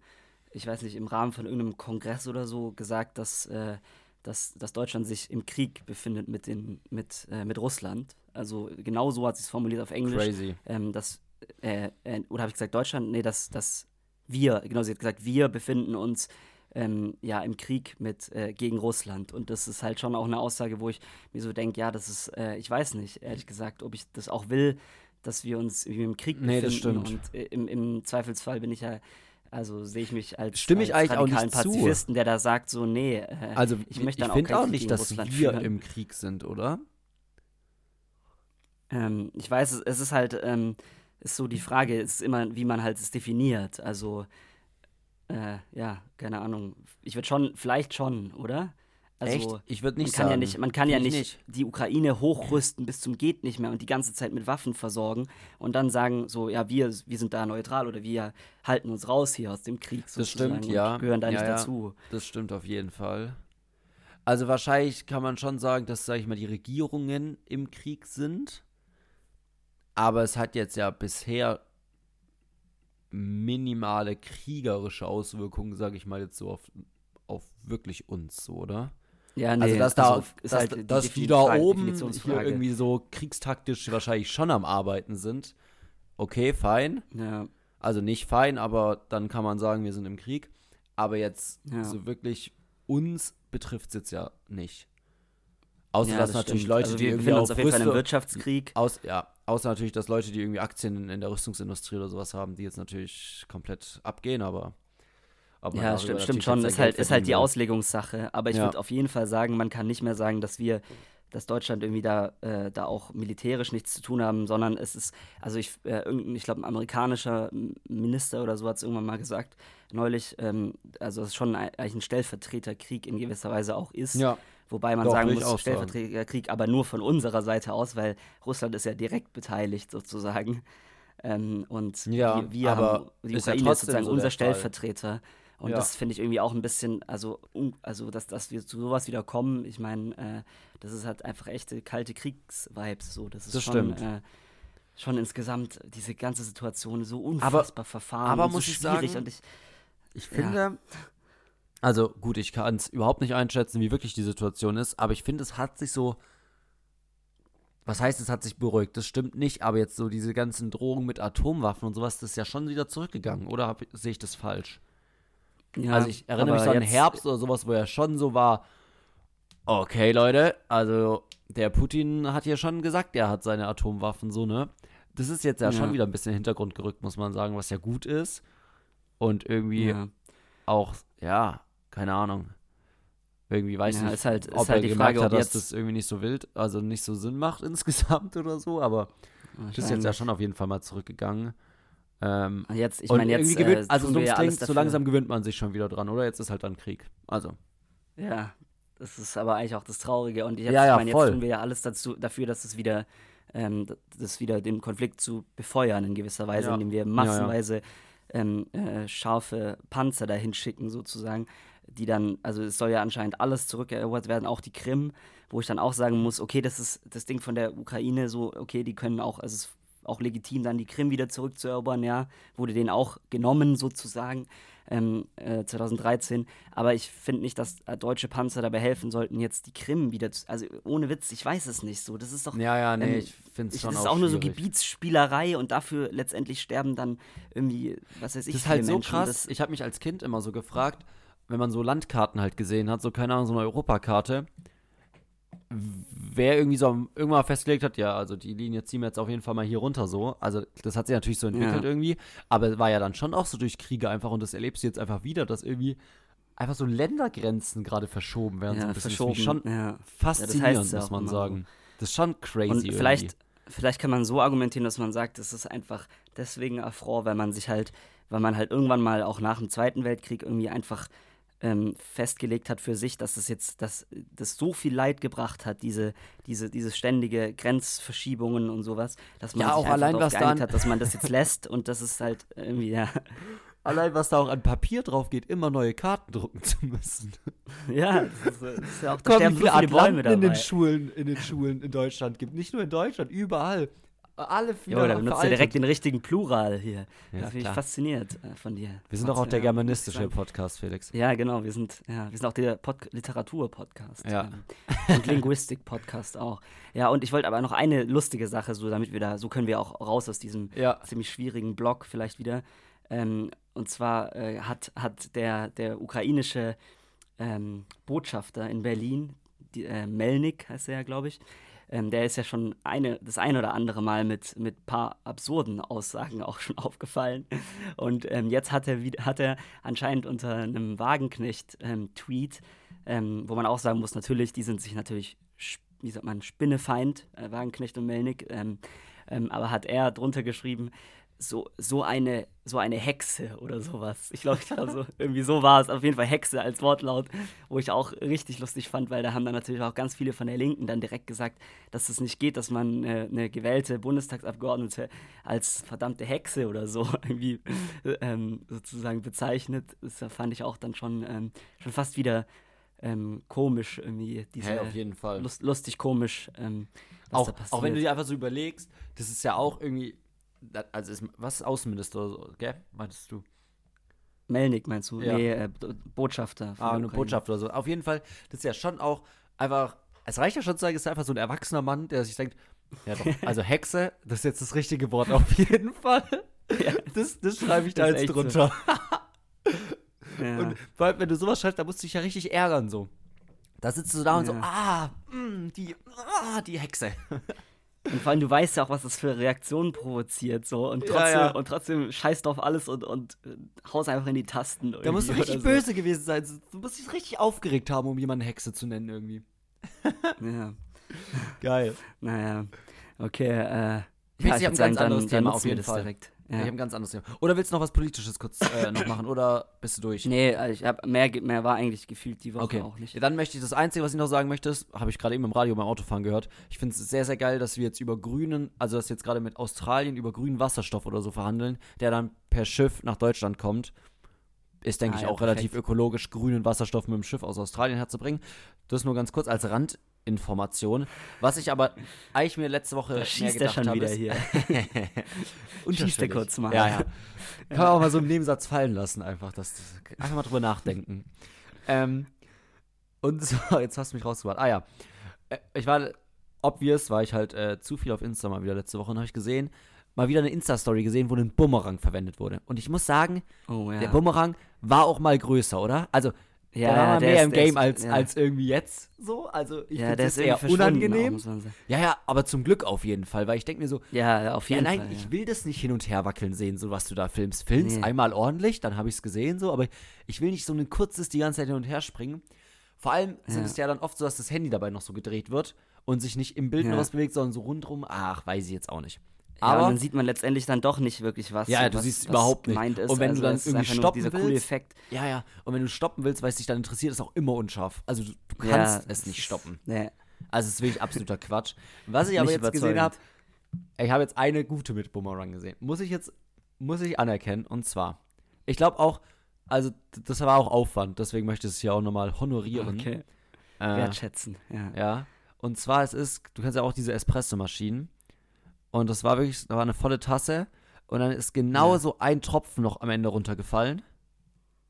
ich weiß nicht, im Rahmen von irgendeinem Kongress oder so gesagt, dass, äh, dass, dass Deutschland sich im Krieg befindet mit, den, mit, äh, mit Russland. Also genau so hat sie es formuliert auf Englisch Crazy. ähm, dass, äh, äh, oder habe ich gesagt Deutschland? Nee, dass, dass wir, genau, sie hat gesagt, wir befinden uns ähm, ja im Krieg mit äh, gegen Russland. Und das ist halt schon auch eine Aussage, wo ich mir so denke, ja, das ist, äh, ich weiß nicht, ehrlich gesagt, ob ich das auch will, dass wir uns im Krieg Nee, das befinden. stimmt. Und äh, im, im Zweifelsfall bin ich ja, also sehe ich mich als, Stimme ich als eigentlich auch nicht radikalen zu. Pazifisten, der da sagt, so, nee, äh, Also ich möchte dann auch keinen auch Krieg nicht, dass Russland wir führen. im Krieg sind, oder? Ähm, ich weiß, es, es ist halt, ähm, ist so die Frage, ist immer, wie man halt es definiert. Also, äh, ja, keine Ahnung. Ich würde schon, vielleicht schon, oder? Also, Echt? Ich würde man nicht kann sagen. ja nicht, man kann ja nicht, ich die Ukraine hochrüsten bis zum geht nicht mehr und die ganze Zeit mit Waffen versorgen und dann sagen so, ja, wir, wir sind da neutral oder wir halten uns raus hier aus dem Krieg. Das stimmt, ja. Gehören da Ja, nicht ja. dazu. Das stimmt auf jeden Fall. Also wahrscheinlich kann man schon sagen, dass, sag ich mal, die Regierungen im Krieg sind. Aber es hat jetzt ja bisher minimale kriegerische Auswirkungen, sage ich mal jetzt so auf, auf wirklich uns, so, oder? Ja, nee, also dass da, ist dass, halt die dass die da oben hier irgendwie so kriegstaktisch wahrscheinlich schon am Arbeiten sind. okay, fein. Ja, Also nicht fein, aber dann kann man sagen, wir sind im Krieg. Aber jetzt Ja. so wirklich uns betrifft es jetzt ja nicht. Außer ja, dass das natürlich stimmt. Leute, also die wir irgendwie befinden uns auf jeden Fall im Wirtschaftskrieg. aus, ja, außer natürlich, dass Leute, die irgendwie Aktien in der Rüstungsindustrie oder sowas haben, die jetzt natürlich komplett abgehen, aber Ja, stimmt, stimmt schon. Ist halt, ist halt die. Auslegungssache. Aber ich Ja. würde auf jeden Fall sagen, man kann nicht mehr sagen, dass wir, dass Deutschland irgendwie da, äh, da auch militärisch nichts zu tun haben, sondern es ist, also ich, äh, ich glaube, ein amerikanischer Minister oder so hat es irgendwann mal gesagt, neulich, ähm, also es ist schon ein, eigentlich ein Stellvertreterkrieg in gewisser Weise auch ist. Ja, Wobei man Doch, sagen ich muss. Stellvertreterkrieg, aber nur von unserer Seite aus, weil Russland ist ja direkt beteiligt sozusagen. Ähm, und Ja, wir, wir aber haben, die ist ja Ukraine ist sozusagen so unser. Stellvertreter. Und Ja. das finde ich irgendwie auch ein bisschen, also, also dass, dass wir zu sowas wieder kommen, ich meine, äh, das ist halt einfach echte kalte Kriegsvibes. So. Das ist Das schon, stimmt. Äh, schon insgesamt diese ganze Situation so unfassbar verfahren aber und muss so ich schwierig. sagen, und ich, Ich Ja. Also gut, ich kann es überhaupt nicht einschätzen, wie wirklich die Situation ist, aber ich finde, es hat sich so, was heißt, es hat sich beruhigt, das stimmt nicht, aber jetzt so diese ganzen Drohungen mit Atomwaffen und sowas, das ist ja schon wieder zurückgegangen, oder sehe ich das falsch? ja, also ich erinnere mich so an Herbst oder sowas, wo er schon so war, okay Leute, also der Putin hat ja schon gesagt, er hat seine Atomwaffen so, ne? Das ist jetzt ja, schon Ja. wieder ein bisschen in den Hintergrund gerückt, muss man sagen, was ja gut ist. Und irgendwie Ja. auch, ja, keine Ahnung. Irgendwie weiß ich Ja, nicht, ist halt- ist ob halt er die Frage, hat, ob dass das irgendwie nicht so wild, also nicht so Sinn macht insgesamt oder so, aber das ist jetzt ja schon auf jeden Fall mal zurückgegangen. Ähm, Jetzt, ich meine, jetzt gewöhnt, äh, also so ja klingt, so langsam gewöhnt man sich schon wieder dran, oder? Jetzt ist halt dann Krieg. Also, Ja, das ist aber eigentlich auch das Traurige. Und jetzt, Ja, ja, ich meine, jetzt tun wir ja alles dazu, dafür, dass es wieder, ähm, das wieder den Konflikt zu befeuern in gewisser Weise, Ja. indem wir massenweise Ähm, äh, scharfe Panzer dahin schicken, sozusagen, die dann, also es soll ja anscheinend alles zurückerobert werden, auch die Krim, wo ich dann auch sagen muss, okay, das ist das Ding von der Ukraine, so, okay, die können auch, also es ist auch legitim, dann die Krim wieder zurückzuerobern, ja, wurde denen auch genommen, sozusagen, ähm, äh, 2013. Aber ich finde nicht, dass äh, deutsche Panzer dabei helfen sollten, jetzt die Krim wieder zu. Also ohne Witz, ich weiß es nicht so. Das ist doch. ja, ja, nee, ähm, ich finde es schon das ist auch auch nur so. Gebietsspielerei und dafür letztendlich sterben dann irgendwie, was weiß ich, Das ist halt so Menschen. krass. Das, ich habe mich als Kind immer so gefragt, wenn man so Landkarten halt gesehen hat, so keine Ahnung, so eine Europakarte, wer irgendwie so irgendwann mal festgelegt hat, ja, also die Linie ziehen wir jetzt auf jeden Fall mal hier runter so. Also das hat sich natürlich so entwickelt Ja. irgendwie, aber war ja dann schon auch so durch Kriege einfach und das erlebst du jetzt einfach wieder, dass irgendwie einfach so Ländergrenzen gerade verschoben werden. so ja. Das verschoben. schon ja. faszinierend, ja muss auch man immer. sagen. Das ist schon crazy Und irgendwie. vielleicht, vielleicht kann man so argumentieren, dass man sagt, es ist einfach deswegen Affront, weil man sich halt, weil man halt irgendwann mal auch nach dem Zweiten Weltkrieg irgendwie einfach ähm, festgelegt hat für sich, dass es jetzt, dass das so viel Leid gebracht hat, diese, diese, diese ständige Grenzverschiebungen und sowas, dass man Ja, sich auch allein, was geeinigt dann- hat, dass man das jetzt lässt und das ist halt irgendwie, ja, Allein was da auch an Papier drauf geht, immer neue Karten drucken zu müssen. ja, das ist, das ist ja auch, da sterben wie so viele viele Bäume Atlanten in dabei. den Schulen, in den Schulen in Deutschland gibt. Nicht nur in Deutschland, überall. Alle Jo, da benutzt er direkt den richtigen Plural hier. Ja, da bin ich fasziniert äh, von dir. Wir sind doch auch der germanistische. Podcast, Felix. Ja, genau, wir sind, ja, wir sind auch der Pod Literatur-Podcast. Ja. Ähm, und Linguistik-Podcast auch. Ja, und ich wollte aber noch eine lustige Sache, so damit wir da, so können wir auch raus aus diesem Ja. ziemlich schwierigen Blog vielleicht wieder. Ähm, und zwar äh, hat, hat der, der ukrainische ähm, Botschafter in Berlin, die, äh, Melnik heißt er ja, glaube ich, ähm, der ist ja schon eine, das ein oder andere Mal mit mit paar absurden Aussagen auch schon aufgefallen. Und ähm, jetzt hat er, hat er anscheinend unter einem Wagenknecht-Tweet, ähm, wo man auch sagen muss, natürlich, die sind sich natürlich, wie sagt man, Spinnefeind, äh, Wagenknecht und Melnik, ähm, ähm, aber hat er drunter geschrieben, so, so, eine, so eine Hexe oder sowas. Ich glaube, ich glaub, so, irgendwie so war es. Auf jeden Fall Hexe als Wortlaut, wo ich auch richtig lustig fand, weil da haben dann natürlich auch ganz viele von der Linken dann direkt gesagt, dass es nicht geht, dass man äh, eine gewählte Bundestagsabgeordnete als verdammte Hexe oder so irgendwie ähm, sozusagen bezeichnet. Das fand ich auch dann schon, ähm, schon fast wieder ähm, komisch irgendwie. Diese, Hey, auf jeden Fall. lust, lustig komisch. Ähm, Auch, auch wenn du dir einfach so überlegst, das ist ja auch irgendwie. Also, ist, was ist Außenminister oder so, gell? Meintest du? Melnik meinst du? Ja. Nee, äh, Botschafter. Ah, eine Ukraine. Botschaft oder so. Auf jeden Fall, das ist ja schon auch einfach. Es reicht ja schon zu sagen, es ist einfach so ein erwachsener Mann, der sich denkt, Ja, doch. Also Hexe, das ist jetzt das richtige Wort auf jeden Fall. Ja. Das, das schreibe ich da jetzt so. drunter. Ja. Und vor allem, wenn du sowas schreibst, da musst du dich ja richtig ärgern so. Da sitzt du da und so, ah, mh, die, ah, die Hexe. Und vor allem, du weißt ja auch, was das für Reaktionen provoziert, so. Und Ja, trotzdem, ja. Und trotzdem scheißt auf alles und, und äh, haust einfach in die Tasten. Da musst du richtig oder böse gewesen sein. Du musst dich richtig aufgeregt haben, um jemanden Hexe zu nennen irgendwie. So. Ja, Geil. naja. Okay, äh. Ich ja, ich hab ein würd ganz anderes Thema nutzen auf jeden das Fall. Direkt. Ich Ja. habe ein ganz anderes Thema. Oder willst du noch was Politisches kurz äh, noch machen? Oder bist du durch? Nee, also ich hab mehr, mehr war eigentlich gefühlt die Woche Okay. auch nicht. Ja, dann möchte ich das Einzige, was ich noch sagen möchte, ist, habe ich gerade eben im Radio beim Autofahren gehört. Ich finde es sehr, sehr geil, dass wir jetzt über grünen, also dass jetzt gerade mit Australien über grünen Wasserstoff oder so verhandeln, der dann per Schiff nach Deutschland kommt. Ist, denke Ah, ich, ja, auch relativ perfekt. ökologisch, grünen Wasserstoff mit dem Schiff aus Australien herzubringen. Das nur ganz kurz als Randinformation. Was ich aber eigentlich mir letzte Woche Da mehr schießt er gedacht schon habe, wieder ist- hier. Unterschwellig. Schießt er kurz mal. Ja, ja. Kann man auch mal so einen Nebensatz fallen lassen, einfach. Das, einfach mal drüber nachdenken. Ähm, und so, jetzt hast du mich rausgebracht. Ah ja. Äh, Ich war, obvious, war ich halt äh, zu viel auf Insta mal wieder letzte Woche und habe ich gesehen, mal wieder eine Insta-Story gesehen, wo ein Bumerang verwendet wurde. Und ich muss sagen, Oh ja. der Bumerang war auch mal größer, oder? Also, ja, der war der mehr ist- im Game ist- als, ja. als irgendwie jetzt so. Also, ich ja, finde ist eher auch, unangenehm. man. Ja, ja, aber zum Glück auf jeden Fall, weil ich denke mir so, Ja, auf ja, jeden nein, Fall. ich ja. will das nicht hin und her wackeln sehen, so was du da filmst. Filmst Nee. einmal ordentlich, dann habe ich es gesehen, so, aber ich will nicht so ein kurzes die ganze Zeit hin und her springen. Vor allem sind Ja. es ja dann oft so, dass das Handy dabei noch so gedreht wird und sich nicht im Bild Ja. noch was bewegt, sondern so rundrum. Ach, weiß ich jetzt auch nicht. Ja, Aber dann sieht man letztendlich dann doch nicht wirklich was. Ja, so du was, siehst was überhaupt nicht. Ist. Und wenn du also dann es ist irgendwie stoppen dieser coole willst, Effekt. ja, ja. Und wenn du stoppen willst, weil es dich dann interessiert, ist auch immer unscharf. Also du, du Ja, kannst es es nicht stoppen. Nee. Also es ist wirklich absoluter Quatsch. Was ich aber Nicht jetzt gesehen habe, ich habe jetzt eine gute mit Boomerang gesehen. Muss ich jetzt, muss ich anerkennen. Und zwar, ich glaube auch, also das war auch Aufwand, deswegen möchte ich es hier auch nochmal honorieren. Okay. Äh, Wertschätzen. Ja. ja. Und zwar, es ist, du kennst ja auch diese Espresso-Maschinen. Und das war wirklich, da war eine volle Tasse. Und dann ist genau Ja. so ein Tropfen noch am Ende runtergefallen.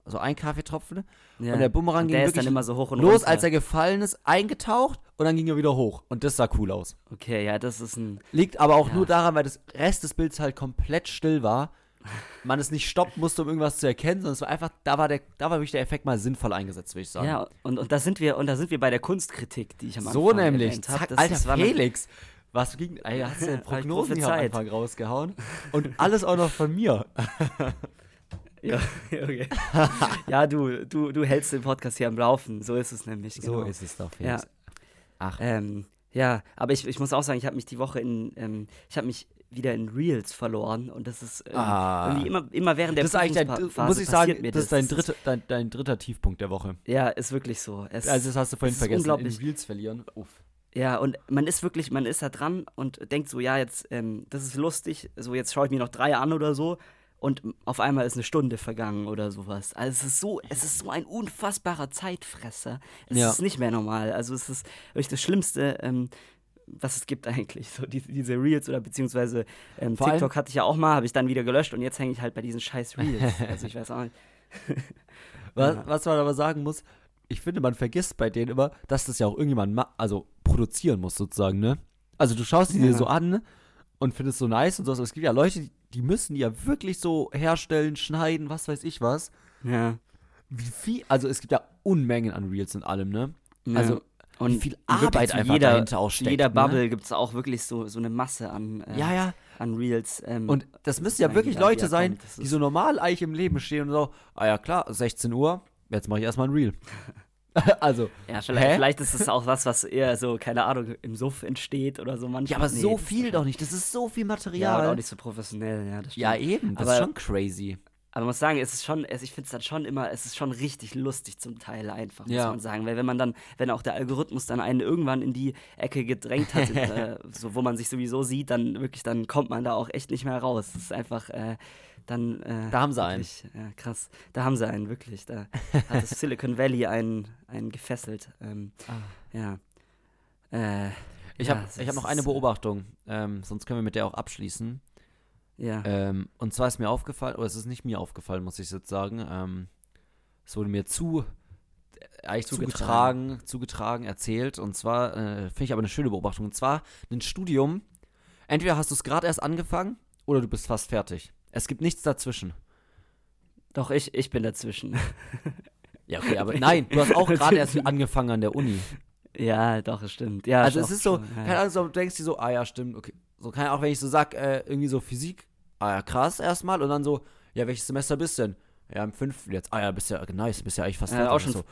Also ein Kaffeetropfen. Ja. Und der Bumerang Und ging der ist wirklich dann immer so hoch und los, runter. als er gefallen ist, eingetaucht und dann ging er wieder hoch. Und das sah cool aus. Okay, ja, das ist ein. Liegt aber auch Ja. nur daran, weil das Rest des Bilds halt komplett still war. Man es nicht stoppen musste, um irgendwas zu erkennen, sondern es war einfach, da war der, da war wirklich der Effekt mal sinnvoll eingesetzt, würde ich sagen. Ja, und, und da sind wir, und da sind wir bei der Kunstkritik, die ich am so Anfang nämlich. erwähnt hab. Zack, Das- Alter das war mir- Felix. Was ging, ey, hast du denn Prognosen am. Anfang rausgehauen? Und alles auch noch von mir. Ja, okay. ja du, du, du hältst den Podcast hier am Laufen. So ist es nämlich. Genau. es doch, Ja. Ach, Ähm, ja, aber ich, ich muss auch sagen, ich habe mich die Woche in, ähm, ich habe mich wieder in Reels verloren und das ist ähm, Ah. irgendwie immer, immer während der das ist eigentlich dein, muss ich sagen, mir das ist dein, Das dritter, dein, dein dritter Tiefpunkt der Woche. Ja, ist wirklich so. Es, Also das hast du vorhin es ist vergessen, in unglaublich. Reels verlieren. Uff. Ja, und man ist wirklich, man ist da dran und denkt so, ja, jetzt, ähm, das ist lustig, so jetzt schaue ich mir noch drei an oder so und auf einmal ist eine Stunde vergangen oder sowas. Also es ist so, es ist so ein unfassbarer Zeitfresser. Es Ja. ist nicht mehr normal. Also es ist wirklich das Schlimmste, ähm, was es gibt eigentlich. So die, diese Reels oder beziehungsweise ähm, TikTok hatte ich ja auch mal, habe ich dann wieder gelöscht und jetzt hänge ich halt bei diesen scheiß Reels. also ich weiß auch nicht. Was, was man aber sagen muss, ich finde, man vergisst bei denen immer, dass das ja auch irgendjemand ma also produzieren muss, sozusagen, ne? Also du schaust die dir Ja. so an und findest so nice und so, aber es gibt ja Leute, die, müssen die ja wirklich so herstellen, schneiden, was weiß ich was. Ja. Wie viel, also es gibt ja Unmengen an Reels und allem, ne? Ja. Also und wie viel Arbeit einfach jeder, dahinter auch steckt, jeder ne? Bubble gibt es auch wirklich so, so eine Masse an, äh, ja, ja. an Reels. Ähm, Und das müssen ja wirklich Leute sein, kommt. Das die so normal eigentlich im Leben stehen und so, ah ja klar, 16 Uhr, jetzt mache ich erstmal ein Reel. also, Ja, vielleicht, vielleicht ist es auch was, was eher so, keine Ahnung, im Suff entsteht oder so manchmal. ja, aber Nee, so viel doch nicht, das ist so viel Ja, Material. und auch nicht so professionell, ja. Ja, eben, das Aber- ist schon crazy. Aber man muss sagen, es ist schon, ich finde es dann schon immer, es ist schon richtig lustig zum Teil einfach, muss Ja. man sagen. Weil wenn man dann, wenn auch der Algorithmus dann einen irgendwann in die Ecke gedrängt hat, äh, so, wo man sich sowieso sieht, dann wirklich, dann kommt man da auch echt nicht mehr raus. Das ist einfach, äh, dann. Äh, Da haben sie einen. wirklich, Ja, krass. Da haben sie einen, wirklich. Da hat das Silicon Valley einen, einen gefesselt. Ähm, Ja. Äh, Ich ja, habe hab noch eine äh, Beobachtung, ähm, sonst können wir mit der auch abschließen. Ja. Ähm, und zwar ist mir aufgefallen, oder es ist nicht mir aufgefallen, muss ich jetzt sagen. Ähm, es wurde mir zu, eigentlich Zugetragen. zugetragen, zugetragen erzählt. Und zwar äh, finde ich aber eine schöne Beobachtung. Und zwar ein Studium. Entweder hast du es gerade erst angefangen oder du bist fast fertig. Es gibt nichts dazwischen. Doch, ich, ich bin dazwischen. Ja, okay, aber nein, du hast auch gerade erst angefangen an der Uni. ja, doch, es stimmt. Ja, Also es ist so, ja. keine Ahnung, so, du denkst dir so, ah ja, stimmt, okay. So, keine Ahnung, wenn ich so sag, äh, irgendwie so Physik, ah ja, krass erstmal und dann so, ja, welches Semester bist du denn? Ja, im fünften jetzt. Ah ja, bist ja, nice, bist ja eigentlich fast Ja, auch schon so,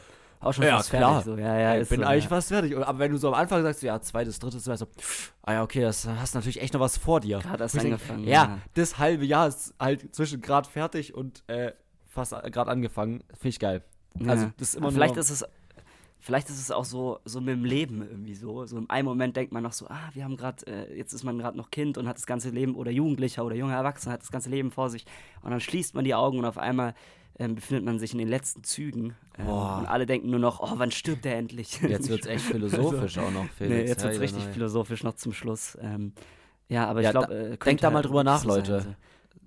Auch schon Ja, fast klar. fertig. So. Ja, ja, ich bin so, eigentlich ja. fast fertig. Aber wenn du so am Anfang sagst, ja, zweites, drittes Semester, ah ja, okay, das hast natürlich echt noch was vor dir. Gerade erst angefangen. Ja, das halbe Jahr ist halt zwischen gerade fertig und äh, fast gerade angefangen. Finde ich geil. Also, Ja. das ist immer Aber vielleicht ist es vielleicht ist es auch so so mit dem Leben irgendwie so so im einen Moment denkt man noch so ah wir haben gerade äh, jetzt ist man gerade noch Kind und hat das ganze Leben oder Jugendlicher oder junger Erwachsener hat das ganze Leben vor sich und dann schließt man die Augen und auf einmal ähm, befindet man sich in den letzten Zügen ähm, Boah. und alle denken nur noch oh wann stirbt er endlich Jetzt wird es echt philosophisch auch noch, Felix. nee, jetzt wird's Hey, richtig nein. philosophisch noch zum Schluss ähm, ja aber Ja, ich glaube äh, denkt da mal halt drüber nach, so sein, Leute. so.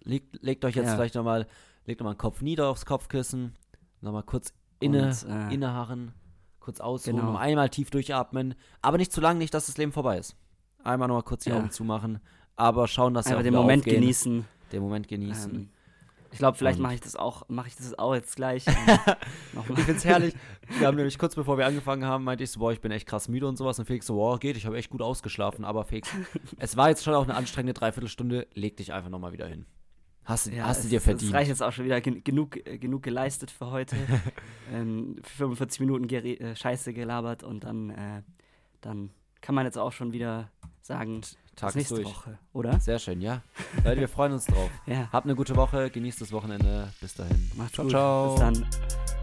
Legt, legt euch jetzt Ja. vielleicht nochmal, legt nochmal den Kopf nieder aufs Kopfkissen, nochmal kurz inne, Und, äh, inneharren, kurz ausruhen, genau. noch einmal tief durchatmen, aber nicht zu lang, nicht, dass das Leben vorbei ist. Einmal nochmal kurz die Ja. Augen zumachen, aber schauen, dass auch den Moment aufgehen. genießen Den Moment genießen. Ähm, ich glaube, vielleicht mache ich das auch, mache ich das auch jetzt gleich. Ich find's herrlich. Wir haben nämlich kurz bevor wir angefangen haben, meinte ich so, boah, ich bin echt krass müde und sowas. Und Felix so, boah, geht, ich habe echt gut ausgeschlafen. Aber Felix, es war jetzt schon auch eine anstrengende Dreiviertelstunde. Leg dich einfach nochmal wieder hin. Hast, Ja, hast du es- dir Es verdient. reicht jetzt auch schon wieder gen genug, äh, genug geleistet für heute. ähm, 45 Minuten äh, Scheiße gelabert und dann, äh, dann kann man jetzt auch schon wieder sagen, Tag bis ist nächste durch. Woche, oder? Sehr schön, ja. Leute, wir freuen uns drauf. Ja. Habt eine gute Woche, genießt das Wochenende. Bis dahin. Macht's ciao, gut. ciao. Bis dann.